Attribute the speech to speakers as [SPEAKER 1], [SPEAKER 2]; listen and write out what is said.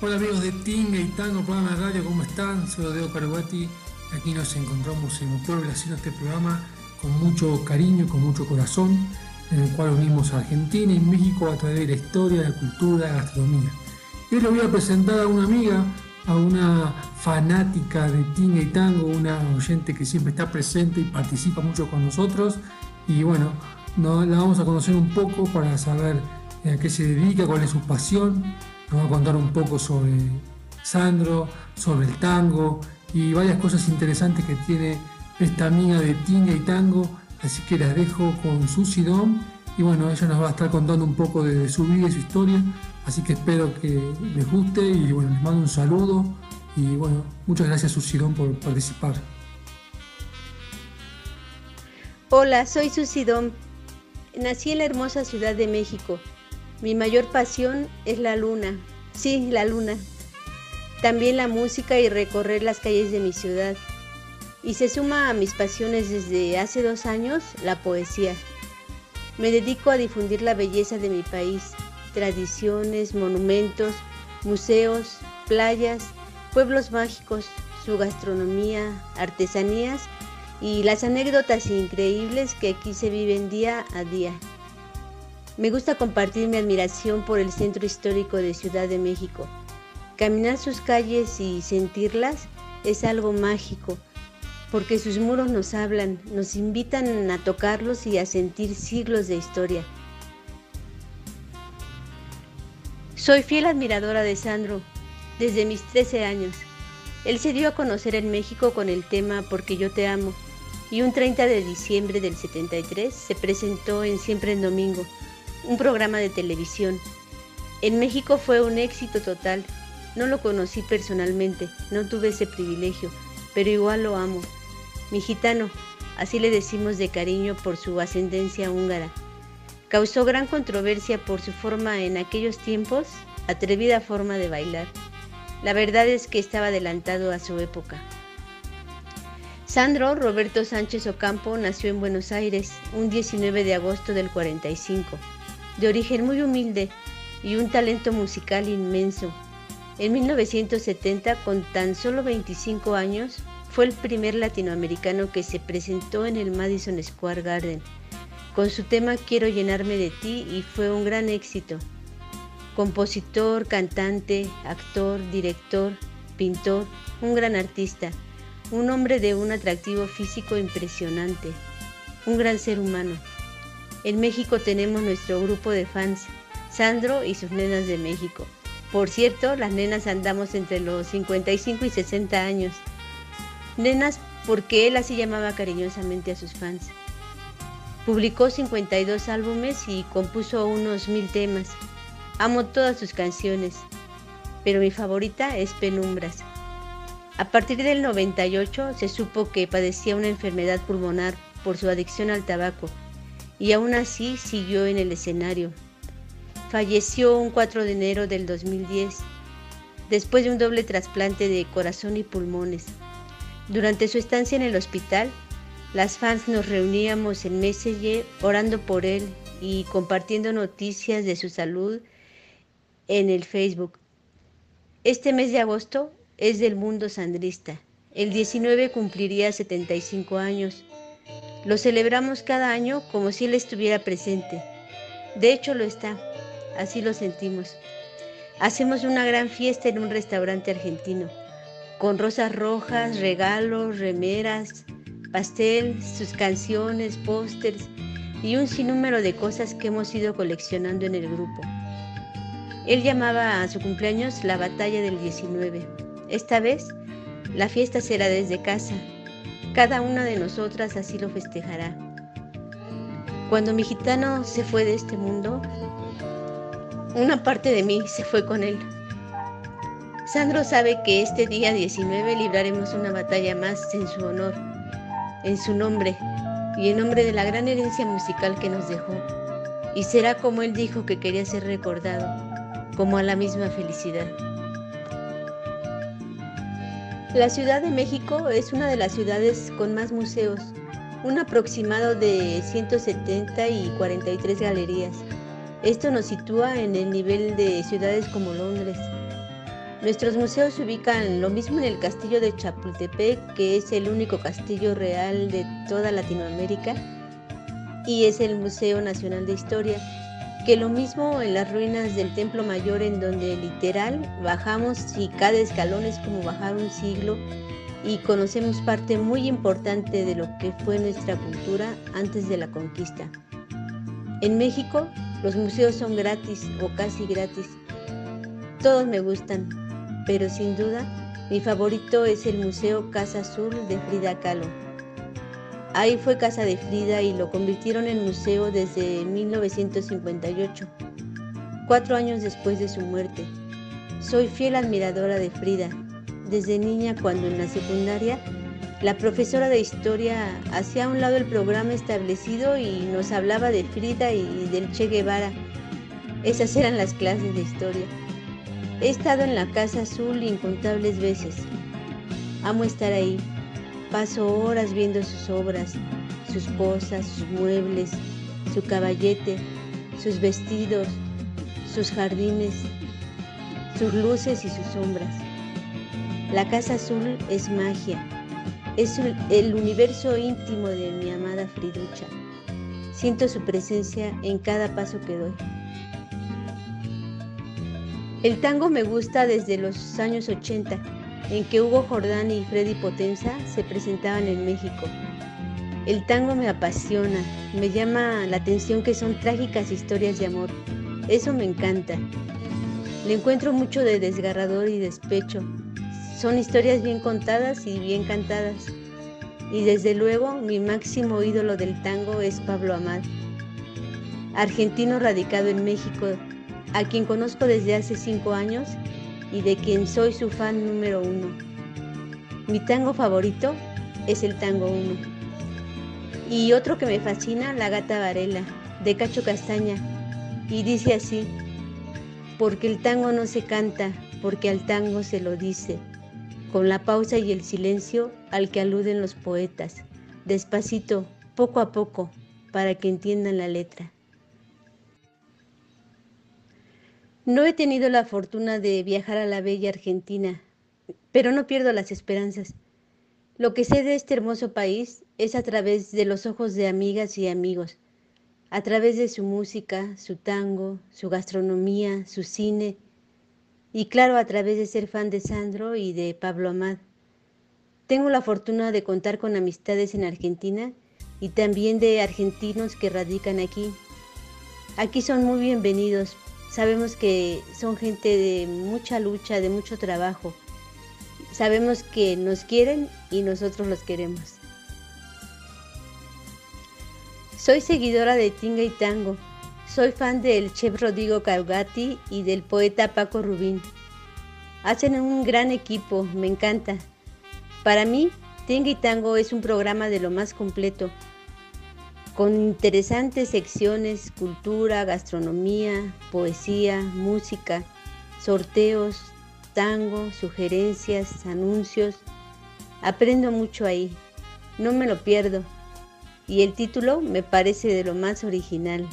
[SPEAKER 1] Hola amigos de Tinga y Tango, programa de radio, ¿cómo están? Soy Odeo Caruati. Aquí nos encontramos en Puebla haciendo este programa con mucho cariño, con mucho corazón, en el cual unimos a Argentina y México a través de la historia, la cultura, la gastronomía. Hoy le voy a presentar a una amiga, a una fanática de Tinga y Tango, una oyente que siempre está presente y participa mucho con nosotros. Y bueno, no, la vamos a conocer un poco para saber a qué se dedica, cuál es su pasión nos va a contar un poco sobre Sandro, sobre el tango y varias cosas interesantes que tiene esta amiga de tinga y tango. Así que las dejo con Susi Dom y bueno, ella nos va a estar contando un poco de, su vida y su historia. Así que espero que les guste y bueno, les mando un saludo y bueno, muchas gracias Susi Dom por participar.
[SPEAKER 2] Hola, soy Susi Dom. Nací en la hermosa Ciudad de México. Mi mayor pasión es la luna, sí, la luna. También la música y recorrer las calles de mi ciudad. Y se suma a mis pasiones desde hace dos años la poesía. Me dedico a difundir la belleza de mi país, tradiciones, monumentos, museos, playas, pueblos mágicos, su gastronomía, artesanías y las anécdotas increíbles que aquí se viven día a día. Me gusta compartir mi admiración por el centro histórico de Ciudad de México. Caminar sus calles y sentirlas es algo mágico, porque sus muros nos hablan, nos invitan a tocarlos y a sentir siglos de historia. Soy fiel admiradora de Sandro desde mis 13 años. Él se dio a conocer en México con el tema Porque yo te amo y un 30 de diciembre del 73 se presentó en Siempre en Domingo un programa de televisión. En México fue un éxito total. No lo conocí personalmente, no tuve ese privilegio, pero igual lo amo. Mi gitano, así le decimos de cariño por su ascendencia húngara. Causó gran controversia por su forma en aquellos tiempos, atrevida forma de bailar. La verdad es que estaba adelantado a su época. Sandro Roberto Sánchez Ocampo nació en Buenos Aires un 19 de agosto del 45 de origen muy humilde y un talento musical inmenso. En 1970, con tan solo 25 años, fue el primer latinoamericano que se presentó en el Madison Square Garden con su tema Quiero llenarme de ti y fue un gran éxito. Compositor, cantante, actor, director, pintor, un gran artista, un hombre de un atractivo físico impresionante, un gran ser humano. En México tenemos nuestro grupo de fans, Sandro y sus nenas de México. Por cierto, las nenas andamos entre los 55 y 60 años. Nenas porque él así llamaba cariñosamente a sus fans. Publicó 52 álbumes y compuso unos mil temas. Amo todas sus canciones, pero mi favorita es Penumbras. A partir del 98 se supo que padecía una enfermedad pulmonar por su adicción al tabaco y aún así siguió en el escenario. Falleció un 4 de enero del 2010, después de un doble trasplante de corazón y pulmones. Durante su estancia en el hospital, las fans nos reuníamos en Messenger orando por él y compartiendo noticias de su salud en el Facebook. Este mes de agosto es del mundo sandrista. El 19 cumpliría 75 años lo celebramos cada año como si Él estuviera presente. De hecho lo está, así lo sentimos. Hacemos una gran fiesta en un restaurante argentino, con rosas rojas, regalos, remeras, pastel, sus canciones, pósters y un sinnúmero de cosas que hemos ido coleccionando en el grupo. Él llamaba a su cumpleaños la batalla del 19. Esta vez, la fiesta será desde casa, cada una de nosotras así lo festejará. Cuando mi gitano se fue de este mundo, una parte de mí se fue con él. Sandro sabe que este día 19 libraremos una batalla más en su honor, en su nombre y en nombre de la gran herencia musical que nos dejó. Y será como él dijo que quería ser recordado, como a la misma felicidad. La Ciudad de México es una de las ciudades con más museos, un aproximado de 170 y 43 galerías. Esto nos sitúa en el nivel de ciudades como Londres. Nuestros museos se ubican lo mismo en el castillo de Chapultepec, que es el único castillo real de toda Latinoamérica, y es el Museo Nacional de Historia, que lo mismo en las ruinas del Templo Mayor, en donde literal bajamos y cada escalón es como bajar un siglo y conocemos parte muy importante de lo que fue nuestra cultura antes de la conquista. En México, los museos son gratis o casi gratis. Todos me gustan, pero sin duda mi favorito es el Museo Casa Azul de Frida Kahlo. Ahí fue casa de Frida y lo convirtieron en museo desde 1958, cuatro años después de su muerte. Soy fiel admiradora de Frida. Desde niña, cuando en la secundaria, la profesora de historia hacía a un lado el programa establecido y nos hablaba de Frida y del Che Guevara. Esas eran las clases de historia. He estado en la Casa Azul incontables veces. Amo estar ahí. Paso horas viendo sus obras, sus cosas, sus muebles, su caballete, sus vestidos, sus jardines, sus luces y sus sombras. La Casa Azul es magia, es el universo íntimo de mi amada Friducha. Siento su presencia en cada paso que doy. El tango me gusta desde los años 80, en que Hugo Jordán y Freddy Potenza se presentaban en México. El tango me apasiona, me llama la atención que son trágicas historias de amor. Eso me encanta. Le encuentro mucho de desgarrador y despecho. Son historias bien contadas y bien cantadas. Y desde luego mi máximo ídolo del tango es Pablo Amad, argentino radicado en México a quien conozco desde hace cinco años y de quien soy su fan número uno. Mi tango favorito es el tango uno. Y otro que me fascina, La gata Varela, de Cacho Castaña. Y dice así, porque el tango no se canta, porque al tango se lo dice, con la pausa y el silencio al que aluden los poetas, despacito, poco a poco, para que entiendan la letra. No he tenido la fortuna de viajar a la bella Argentina, pero no pierdo las esperanzas. Lo que sé de este hermoso país es a través de los ojos de amigas y amigos, a través de su música, su tango, su gastronomía, su cine y claro a través de ser fan de Sandro y de Pablo Amad. Tengo la fortuna de contar con amistades en Argentina y también de argentinos que radican aquí. Aquí son muy bienvenidos Sabemos que son gente de mucha lucha, de mucho trabajo. Sabemos que nos quieren y nosotros los queremos. Soy seguidora de Tinga y Tango. Soy fan del chef Rodrigo Carugati y del poeta Paco Rubín. Hacen un gran equipo, me encanta. Para mí, Tinga y Tango es un programa de lo más completo con interesantes secciones, cultura, gastronomía, poesía, música, sorteos, tango, sugerencias, anuncios. Aprendo mucho ahí, no me lo pierdo. Y el título me parece de lo más original.